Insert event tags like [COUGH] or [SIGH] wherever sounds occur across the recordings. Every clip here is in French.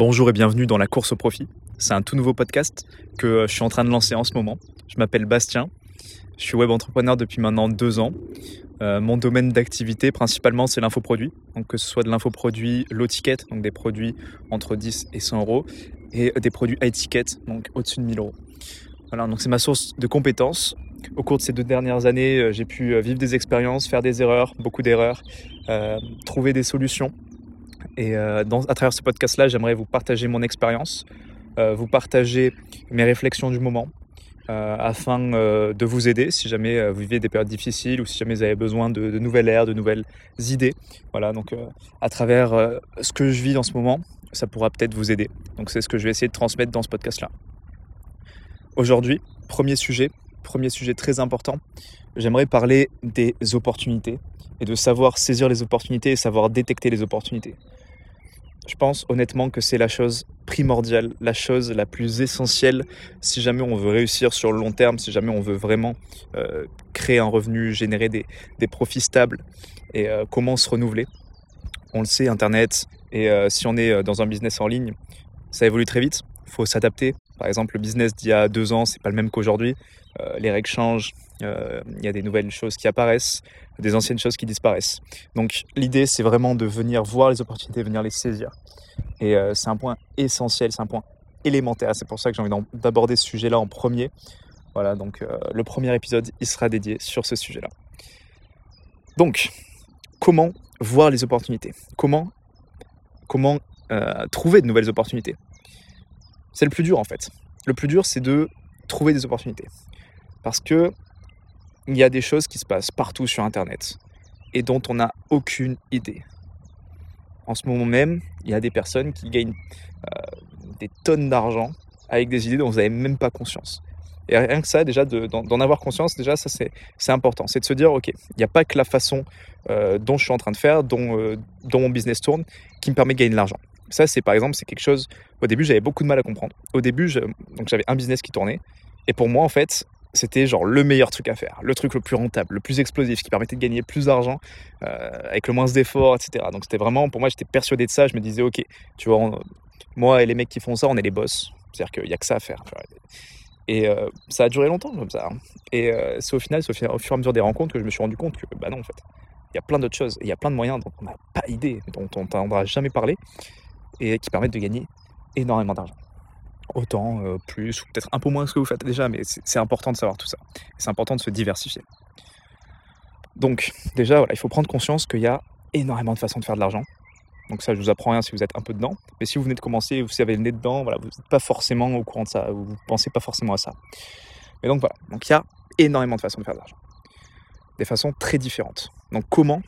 Bonjour et bienvenue dans la course au profit. C'est un tout nouveau podcast que euh, je suis en train de lancer en ce moment. Je m'appelle Bastien. Je suis web entrepreneur depuis maintenant deux ans. Euh, mon domaine d'activité principalement c'est l'infoproduit. Donc que ce soit de l'infoproduit low ticket, donc des produits entre 10 et 100 euros, et des produits high ticket, donc au-dessus de 1000 euros. Voilà, donc c'est ma source de compétences. Au cours de ces deux dernières années, euh, j'ai pu vivre des expériences, faire des erreurs, beaucoup d'erreurs, trouver des solutions et euh, à travers ce podcast-là, j'aimerais vous partager mon expérience, euh, vous partager mes réflexions du moment, euh, afin de vous aider si jamais vous vivez des périodes difficiles ou si jamais vous avez besoin de, de nouvelles airs, de nouvelles idées. Voilà, donc à travers ce que je vis en ce moment, ça pourra peut-être vous aider. Donc c'est ce que je vais essayer de transmettre dans ce podcast-là. Aujourd'hui, premier sujet, premier sujet très important, j'aimerais parler des opportunités et de savoir saisir les opportunités et savoir détecter les opportunités. Je pense honnêtement que c'est la chose primordiale, la chose la plus essentielle si jamais on veut réussir sur le long terme, si jamais on veut vraiment euh, créer un revenu, générer des, profits stables et euh, comment se renouveler. On le sait, Internet, et euh, si on est dans un business en ligne, ça évolue très vite, il faut s'adapter. Par exemple, le business d'il y a deux ans, c'est pas le même qu'aujourd'hui. les règles changent, il y a des nouvelles choses qui apparaissent, des anciennes choses qui disparaissent. Donc l'idée, c'est vraiment de venir voir les opportunités, venir les saisir. Et euh, c'est un point essentiel, c'est un point élémentaire. C'est pour ça que j'ai envie d'aborder ce sujet-là en premier. Voilà, donc euh, le premier épisode, il sera dédié sur ce sujet-là. Donc, comment voir les opportunités? Comment, comment euh, trouver de nouvelles opportunités? C'est le plus dur en fait. Le plus dur, c'est de trouver des opportunités. Parce que il y a des choses qui se passent partout sur Internet et dont on n'a aucune idée. En ce moment même, il y a des personnes qui gagnent euh, des tonnes d'argent avec des idées dont vous n'avez même pas conscience. Et rien que ça, déjà, d'en avoir conscience, déjà, ça c'est important. C'est de se dire, ok, il n'y a pas que la façon euh, dont je suis en train de faire, dont, euh, dont mon business tourne, qui me permet de gagner de l'argent. Ça, c'est par exemple, c'est quelque chose, au début, j'avais beaucoup de mal à comprendre. Au début, donc j'avais un business qui tournait, et pour moi, en fait, c'était genre le meilleur truc à faire, le truc le plus rentable, le plus explosif, qui permettait de gagner plus d'argent euh, avec le moins d'efforts, etc. Donc c'était vraiment, pour moi, j'étais persuadé de ça. Je me disais, ok, tu vois, moi et les mecs qui font ça, on est les boss. C'est-à-dire qu'il n'y a que ça à faire. Et euh, ça a duré longtemps comme ça. Hein. Et euh, c'est au final, au, fur et à mesure des rencontres que je me suis rendu compte que, bah non, en fait, il y a plein d'autres choses, il y a plein de moyens dont on n'a pas idée, dont on n'entendra jamais parler, et qui permettent de gagner énormément d'argent autant, euh, plus, ou peut-être un peu moins que ce que vous faites déjà, mais c'est important de savoir tout ça. C'est important de se diversifier. Donc, déjà, voilà, il faut prendre conscience qu'il y a énormément de façons de faire de l'argent. Donc ça, je vous apprends rien si vous êtes un peu dedans. Mais si vous venez de commencer, vous avez le nez dedans, voilà, vous n'êtes pas forcément au courant de ça, vous ne pensez pas forcément à ça. Mais donc voilà, donc il y a énormément de façons de faire de l'argent. Des façons très différentes. Donc comment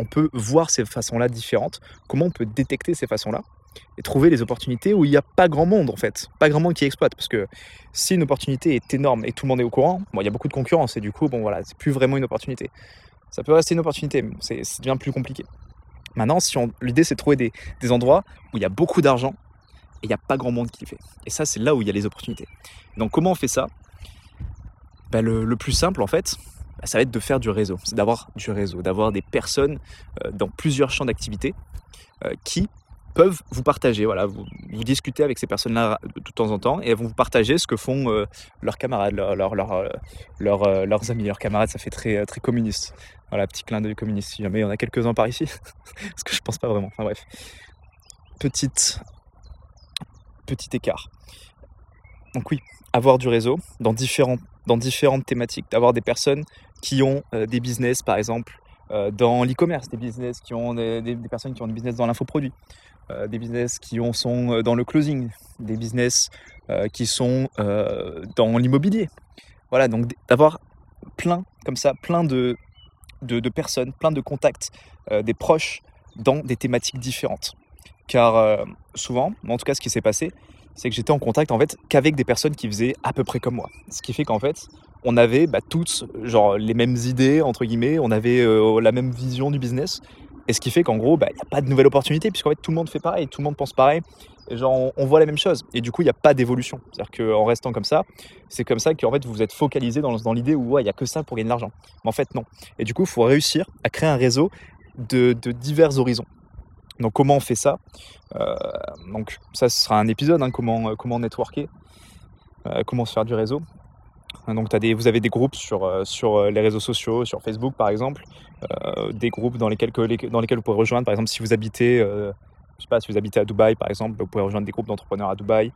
on peut voir ces façons-là différentes Comment on peut détecter ces façons-là et trouver les opportunités où il n'y a pas grand monde en fait, pas grand monde qui exploite. Parce que si une opportunité est énorme et tout le monde est au courant, bon, il y a beaucoup de concurrence et du coup, bon voilà, c'est plus vraiment une opportunité. Ça peut rester une opportunité, mais c'est, devient plus compliqué. Maintenant, si l'idée c'est de trouver des, endroits où il y a beaucoup d'argent et il n'y a pas grand monde qui le fait. Et ça, c'est là où il y a les opportunités. Donc, comment on fait ça? Ben, le, plus simple en fait, ben, ça va être de faire du réseau. C'est d'avoir du réseau, d'avoir des personnes euh, dans plusieurs champs d'activité euh, qui peuvent vous partager. Voilà, vous, discutez avec ces personnes-là de, temps en temps et elles vont vous partager ce que font euh, leurs camarades, leur, leurs amis, leurs camarades. Ça fait très, très communiste. Voilà, petit clin d'œil communiste. Si jamais il y en a quelques-uns par ici, [LAUGHS] parce que je pense pas vraiment. Enfin bref, petite, petit écart. Donc oui, avoir du réseau dans, différents, dans différentes thématiques, d'avoir des personnes qui ont des business, par exemple, dans l'e-commerce, des business qui ont des, personnes qui ont des business dans l'infoproduit, euh, des business qui sont euh, dans le closing, des business euh, qui sont dans l'immobilier. Voilà, donc d'avoir plein comme ça, plein de, de, personnes, plein de contacts, des proches dans des thématiques différentes. Car souvent, en tout cas ce qui s'est passé, c'est que j'étais en contact en fait qu'avec des personnes qui faisaient à peu près comme moi. Ce qui fait qu'en fait, on avait bah, toutes genre les mêmes idées entre guillemets, on avait la même vision du business et ce qui fait qu'en gros, bah, il n'y a pas de nouvelle opportunité, puisqu'en fait, tout le monde fait pareil, tout le monde pense pareil. Genre, on, voit la même chose. Et du coup, il n'y a pas d'évolution. C'est-à-dire qu'en restant comme ça, c'est comme ça qu'en fait, vous êtes focalisé dans, dans l'idée où il n'y a que ça pour gagner de l'argent. Mais en fait, non. Et du coup, il faut réussir à créer un réseau de, divers horizons. Donc comment on fait ça? Euh, Donc ça ce sera un épisode, hein, comment, comment networker, comment se faire du réseau. Donc as des, vous avez des groupes sur, sur les réseaux sociaux, sur Facebook par exemple, des groupes dans lesquels, dans lesquels vous pouvez rejoindre. Par exemple si vous habitez, je sais pas, si vous habitez à Dubaï par exemple, vous pouvez rejoindre des groupes d'entrepreneurs à Dubaï.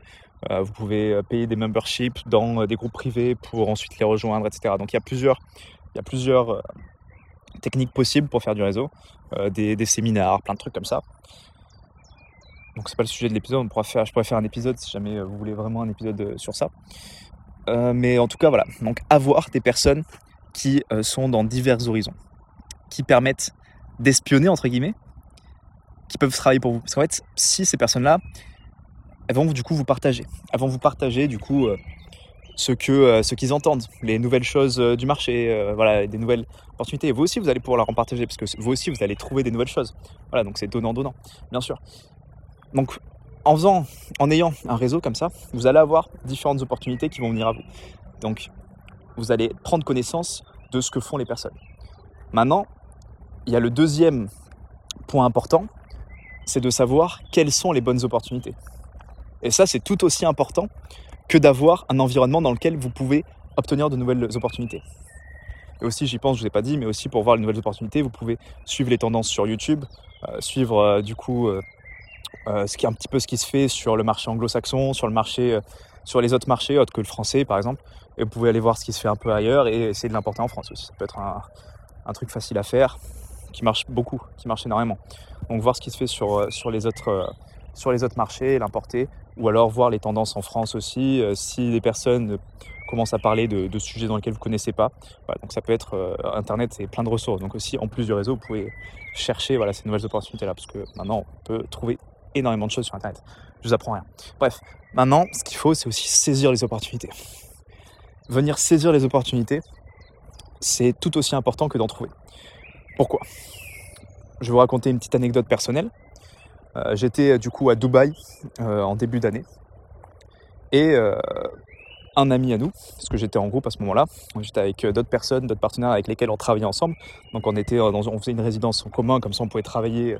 vous pouvez payer des memberships dans des groupes privés pour ensuite les rejoindre, etc. Donc il y a plusieurs, il y a plusieurs techniques possibles pour faire du réseau, euh, des, séminaires, plein de trucs comme ça. Donc c'est pas le sujet de l'épisode, je pourrais faire un épisode si jamais euh, vous voulez vraiment un épisode euh, sur ça. Mais en tout cas voilà, donc avoir des personnes qui sont dans divers horizons, qui permettent d'espionner entre guillemets, qui peuvent travailler pour vous. Parce qu'en fait, si ces personnes-là, elles vont du coup vous partager, elles vont vous partager du coup euh, ce qu'ils entendent, les nouvelles choses euh, du marché, euh, voilà, des nouvelles opportunités. Et vous aussi, vous allez pouvoir leur en partager parce que vous aussi, vous allez trouver des nouvelles choses. Voilà, donc c'est donnant donnant, bien sûr. Donc en faisant, en ayant un réseau comme ça, vous allez avoir différentes opportunités qui vont venir à vous. Donc vous allez prendre connaissance de ce que font les personnes. Maintenant, il y a le deuxième point important, c'est de savoir quelles sont les bonnes opportunités. Et ça, c'est tout aussi important que d'avoir un environnement dans lequel vous pouvez obtenir de nouvelles opportunités. Et aussi, j'y pense, je ne vous ai pas dit, mais aussi pour voir les nouvelles opportunités, vous pouvez suivre les tendances sur YouTube, euh, suivre euh, du coup euh, ce qui est un petit peu ce qui se fait sur le marché anglo-saxon, sur le marché, sur les autres marchés autres que le français par exemple. Et vous pouvez aller voir ce qui se fait un peu ailleurs et essayer de l'importer en France aussi. Ça peut être un, truc facile à faire, qui marche beaucoup, qui marche énormément. Donc voir ce qui se fait sur, sur les autres sur les autres marchés, l'importer, ou alors voir les tendances en France aussi, euh, si les personnes commencent à parler de, sujets dans lesquels vous ne connaissez pas. donc ça peut être euh, Internet, c'est plein de ressources. Donc aussi, en plus du réseau, vous pouvez chercher ces nouvelles opportunités-là, parce que maintenant, on peut trouver énormément de choses sur Internet. Je vous apprends rien. Bref, maintenant, ce qu'il faut, c'est aussi saisir les opportunités. Venir saisir les opportunités, c'est tout aussi important que d'en trouver. Pourquoi? Je vais vous raconter une petite anecdote personnelle. Euh, j'étais euh, du coup à Dubaï euh, en début d'année. Et un ami à nous, parce que j'étais en groupe à ce moment-là. J'étais avec d'autres personnes, d'autres partenaires avec lesquels on travaillait ensemble. Donc on était dans, on faisait une résidence en commun, comme ça on pouvait travailler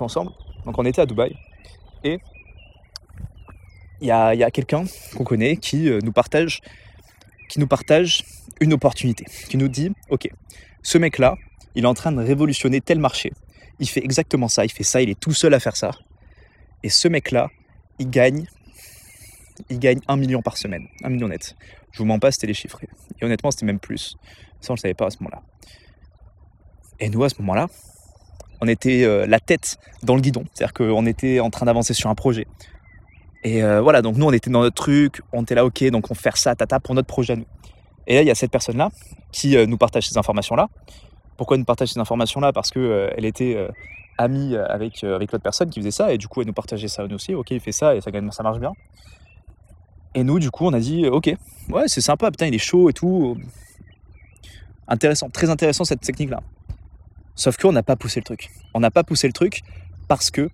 ensemble. Donc on était à Dubaï et il y a, quelqu'un qu'on connaît qui nous partage, qui nous partage une opportunité, qui nous dit, ok, ce mec-là, il est en train de révolutionner tel marché il fait exactement ça, il fait ça, il est tout seul à faire ça. Et ce mec-là, il gagne, il gagne un million par semaine, un million net. Je vous mens pas, c'était les chiffres. Et honnêtement, c'était même plus. Ça, on le savait pas à ce moment-là. Et nous, à ce moment-là, on était euh, la tête dans le guidon. C'est-à-dire qu'on était en train d'avancer sur un projet. Et euh, voilà, donc nous, on était dans notre truc, on était là, ok, donc on fait ça, tata, pour notre projet à nous. Et là, il y a cette personne-là qui euh, nous partage ces informations-là. Pourquoi elle nous partage ces informations-là? Parce qu'elle elle était amie avec, avec l'autre personne qui faisait ça, et du coup, elle nous partageait ça nous aussi. Ok, il fait ça, et ça, ça marche bien. Et nous, du coup, on a dit, ok, ouais, c'est sympa, putain, il est chaud et tout. Intéressant, très intéressant cette technique-là. Sauf qu'on n'a pas poussé le truc. On n'a pas poussé le truc parce que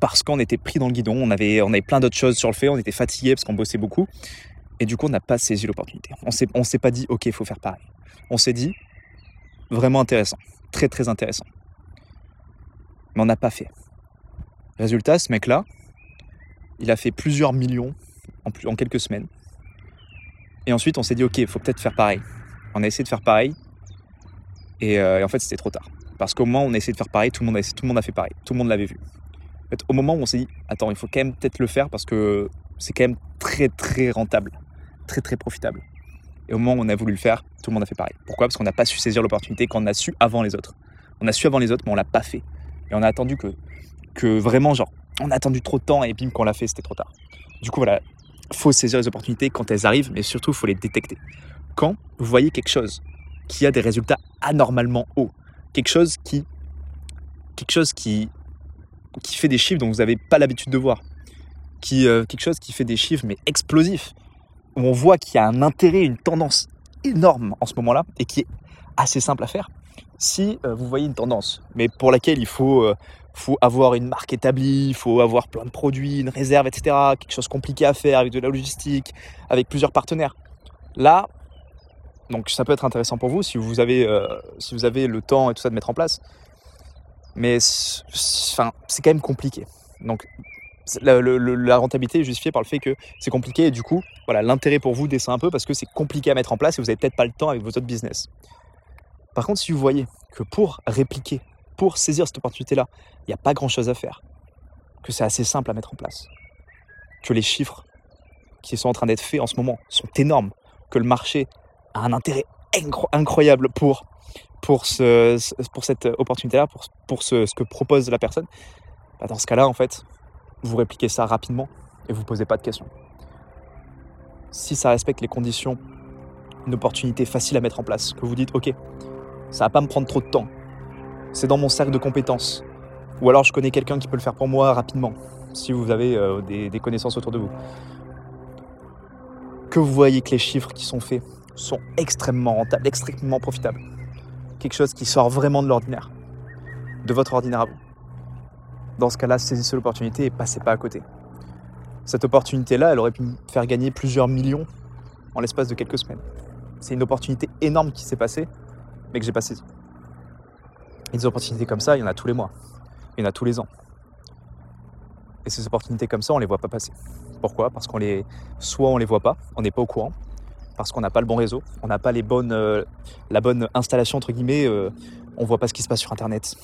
parce qu'on était pris dans le guidon, on avait, on avait plein d'autres choses sur le fait, on était fatigué parce qu'on bossait beaucoup. Et du coup, on n'a pas saisi l'opportunité. On s'est, s'est pas dit, ok, il faut faire pareil. On s'est dit, vraiment intéressant, très très intéressant. Mais on n'a pas fait. Résultat, ce mec-là, il a fait plusieurs millions en, en quelques semaines. Et ensuite, on s'est dit, ok, il faut peut-être faire pareil. On a essayé de faire pareil. Et, euh, en fait, c'était trop tard. Parce qu'au moment où on a essayé de faire pareil, tout le monde a, fait pareil. Tout le monde l'avait vu. Au moment où on s'est dit, attends, il faut quand même peut-être le faire parce que c'est quand même très très rentable, très très profitable. Et au moment où on a voulu le faire, tout le monde a fait pareil. Pourquoi? Parce qu'on n'a pas su saisir l'opportunité qu'on a su avant les autres. On a su avant les autres, mais on l'a pas fait. Et on a attendu que, que vraiment, genre, on a attendu trop de temps et bim, qu'on l'a fait, c'était trop tard. Du coup, voilà, faut saisir les opportunités quand elles arrivent, mais surtout, faut les détecter. Quand vous voyez quelque chose qui a des résultats anormalement hauts, quelque chose qui, quelque chose qui, qui fait des chiffres dont vous n'avez pas l'habitude de voir, qui, euh, quelque chose qui fait des chiffres mais explosifs, où on voit qu'il y a un intérêt, une tendance énorme en ce moment-là et qui est assez simple à faire. Si euh, vous voyez une tendance, mais pour laquelle il faut, euh, faut avoir une marque établie, il faut avoir plein de produits, une réserve, etc., quelque chose compliqué à faire avec de la logistique, avec plusieurs partenaires. Là, donc ça peut être intéressant pour vous si vous avez, euh, si vous avez le temps et tout ça de mettre en place. Mais c'est quand même compliqué. Donc la, la, rentabilité est justifiée par le fait que c'est compliqué et du coup, voilà, l'intérêt pour vous descend un peu parce que c'est compliqué à mettre en place et vous n'avez peut-être pas le temps avec vos autres business. Par contre, si vous voyez que pour répliquer, pour saisir cette opportunité-là, il n'y a pas grand-chose à faire, que c'est assez simple à mettre en place, que les chiffres qui sont en train d'être faits en ce moment sont énormes, que le marché un intérêt incroyable pour, pour, ce, pour cette opportunité-là, pour, pour ce, que propose la personne, bah, dans ce cas-là, en fait, vous répliquez ça rapidement et vous ne posez pas de questions. Si ça respecte les conditions, une opportunité facile à mettre en place, que vous dites, ok, ça va pas me prendre trop de temps, c'est dans mon cercle de compétences, ou alors je connais quelqu'un qui peut le faire pour moi rapidement, si vous avez euh, des connaissances autour de vous. Que vous voyez que les chiffres qui sont faits sont extrêmement rentables, extrêmement profitables. Quelque chose qui sort vraiment de l'ordinaire, de votre ordinaire à vous. Dans ce cas-là, saisissez l'opportunité et passez pas à côté. Cette opportunité-là, elle aurait pu me faire gagner plusieurs millions en l'espace de quelques semaines. C'est une opportunité énorme qui s'est passée, mais que j'ai pas saisie. Et des opportunités comme ça, il y en a tous les mois. Il y en a tous les ans. Et ces opportunités comme ça, on les voit pas passer. Pourquoi? Parce qu'on les, soit on les voit pas, on n'est pas au courant, parce qu'on n'a pas le bon réseau, on n'a pas les bonnes, euh, la bonne installation entre guillemets, euh, on voit pas ce qui se passe sur Internet,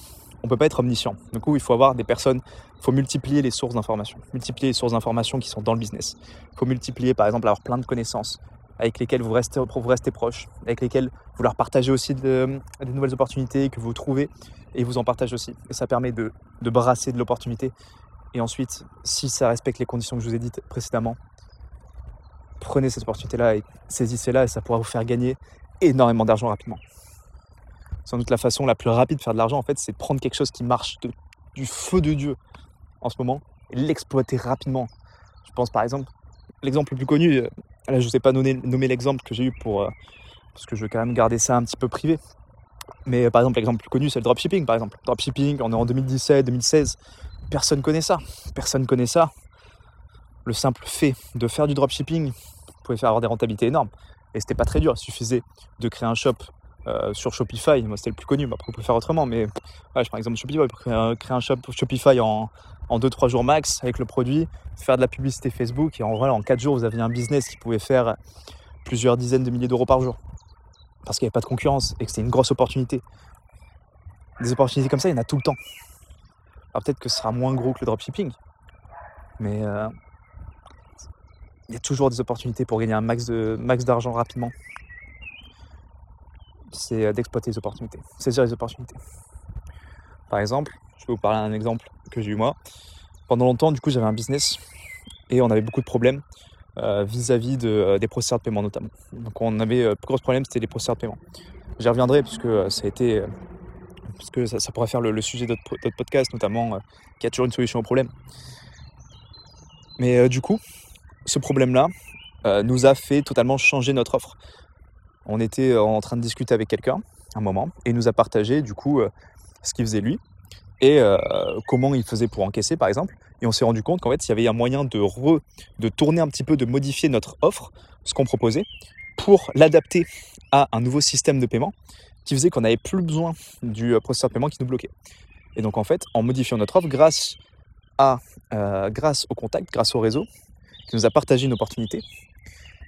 on peut pas être omniscient. Du coup, il faut avoir des personnes, il faut multiplier les sources d'informations, multiplier les sources d'informations qui sont dans le business. Il faut multiplier, par exemple, avoir plein de connaissances avec lesquelles vous restez, vous restez proche, avec lesquelles vous leur partagez aussi de, des nouvelles opportunités que vous trouvez et vous en partagez aussi. Et ça permet de brasser de l'opportunité. Et ensuite, si ça respecte les conditions que je vous ai dites précédemment, prenez cette opportunité-là et saisissez-la et ça pourra vous faire gagner énormément d'argent rapidement sans doute la façon la plus rapide de faire de l'argent, en fait, c'est de prendre quelque chose qui marche du feu de Dieu en ce moment et l'exploiter rapidement. Je pense par exemple, l'exemple le plus connu, euh, là je ne sais pas nommer, l'exemple que j'ai eu pour. Euh, parce que je veux quand même garder ça un petit peu privé. Mais euh, par exemple, l'exemple le plus connu, c'est le dropshipping par exemple. Dropshipping, on est en 2017, 2016. Personne connaît ça. Personne connaît ça. Le simple fait de faire du dropshipping, pouvez faire avoir des rentabilités énormes. Et c'était pas très dur. Il suffisait de créer un shop euh, sur Shopify, moi c'était le plus connu, après on peut faire autrement, mais ouais, prends exemple Shopify créer un, créer un shop Shopify en, en 2-3 jours max avec le produit, faire de la publicité Facebook et en vrai en 4 jours vous aviez un business qui pouvait faire plusieurs dizaines de milliers d'euros par jour parce qu'il n'y avait pas de concurrence et que c'était une grosse opportunité. Des opportunités comme ça, il y en a tout le temps. Alors peut-être que ce sera moins gros que le dropshipping, mais euh, il y a toujours des opportunités pour gagner un max de max d'argent rapidement c'est euh, d'exploiter les opportunités, saisir les opportunités. Par exemple, je vais vous parler d'un exemple que j'ai eu moi. Pendant longtemps, du coup, j'avais un business et on avait beaucoup de problèmes euh, vis-à-vis de, euh, des processeurs de paiement notamment. Donc on avait le plus gros problème, c'était les processeurs de paiement. J'y reviendrai puisque ça a été, puisque ça, pourrait faire le, sujet d'autres podcasts, notamment qui a toujours une solution au problème. Mais du coup, ce problème-là nous a fait totalement changer notre offre on était euh, en train de discuter avec quelqu'un un moment et il nous a partagé du coup euh, ce qu'il faisait lui et euh, comment il faisait pour encaisser par exemple. Et on s'est rendu compte qu'en fait il y avait un moyen de, de tourner un petit peu, de modifier notre offre, ce qu'on proposait, pour l'adapter à un nouveau système de paiement qui faisait qu'on n'avait plus besoin du processeur de paiement qui nous bloquait. Et donc en fait, en modifiant notre offre, grâce, à, grâce au contact, grâce au réseau, qui nous a partagé une opportunité,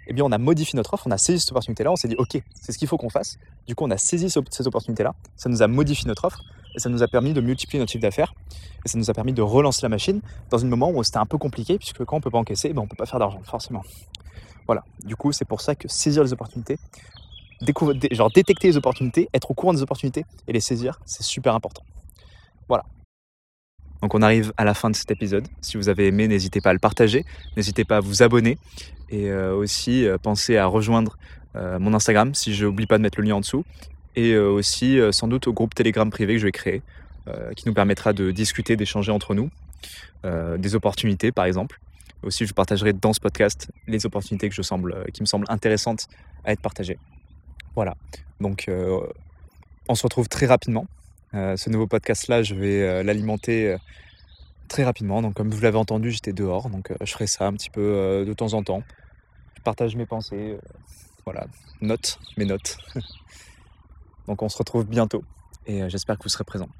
eh bien, on a modifié notre offre, on a saisi cette opportunité-là, on s'est dit, OK, c'est ce qu'il faut qu'on fasse. Du coup, on a saisi cette opportunité-là, ça nous a modifié notre offre, et ça nous a permis de multiplier notre chiffre d'affaires, et ça nous a permis de relancer la machine dans un moment où c'était un peu compliqué, puisque quand on ne peut pas encaisser, ben, on ne peut pas faire d'argent, forcément. Voilà, du coup, c'est pour ça que saisir les opportunités, genre détecter les opportunités, être au courant des opportunités et les saisir, c'est super important. Voilà. Donc on arrive à la fin de cet épisode. Si vous avez aimé, n'hésitez pas à le partager, n'hésitez pas à vous abonner et euh, aussi euh, pensez à rejoindre euh, mon Instagram si je n'oublie pas de mettre le lien en dessous et aussi sans doute au groupe Telegram privé que je vais créer qui nous permettra de discuter, d'échanger entre nous des opportunités par exemple. Aussi je partagerai dans ce podcast les opportunités qui me semblent intéressantes à être partagées. Voilà, donc on se retrouve très rapidement euh, ce nouveau podcast-là, je vais euh, l'alimenter euh, très rapidement. Donc, comme vous l'avez entendu, j'étais dehors, donc je ferai ça un petit peu de temps en temps. Je partage mes pensées, voilà, notes, mes notes. [LAUGHS] donc, on se retrouve bientôt et j'espère que vous serez présents.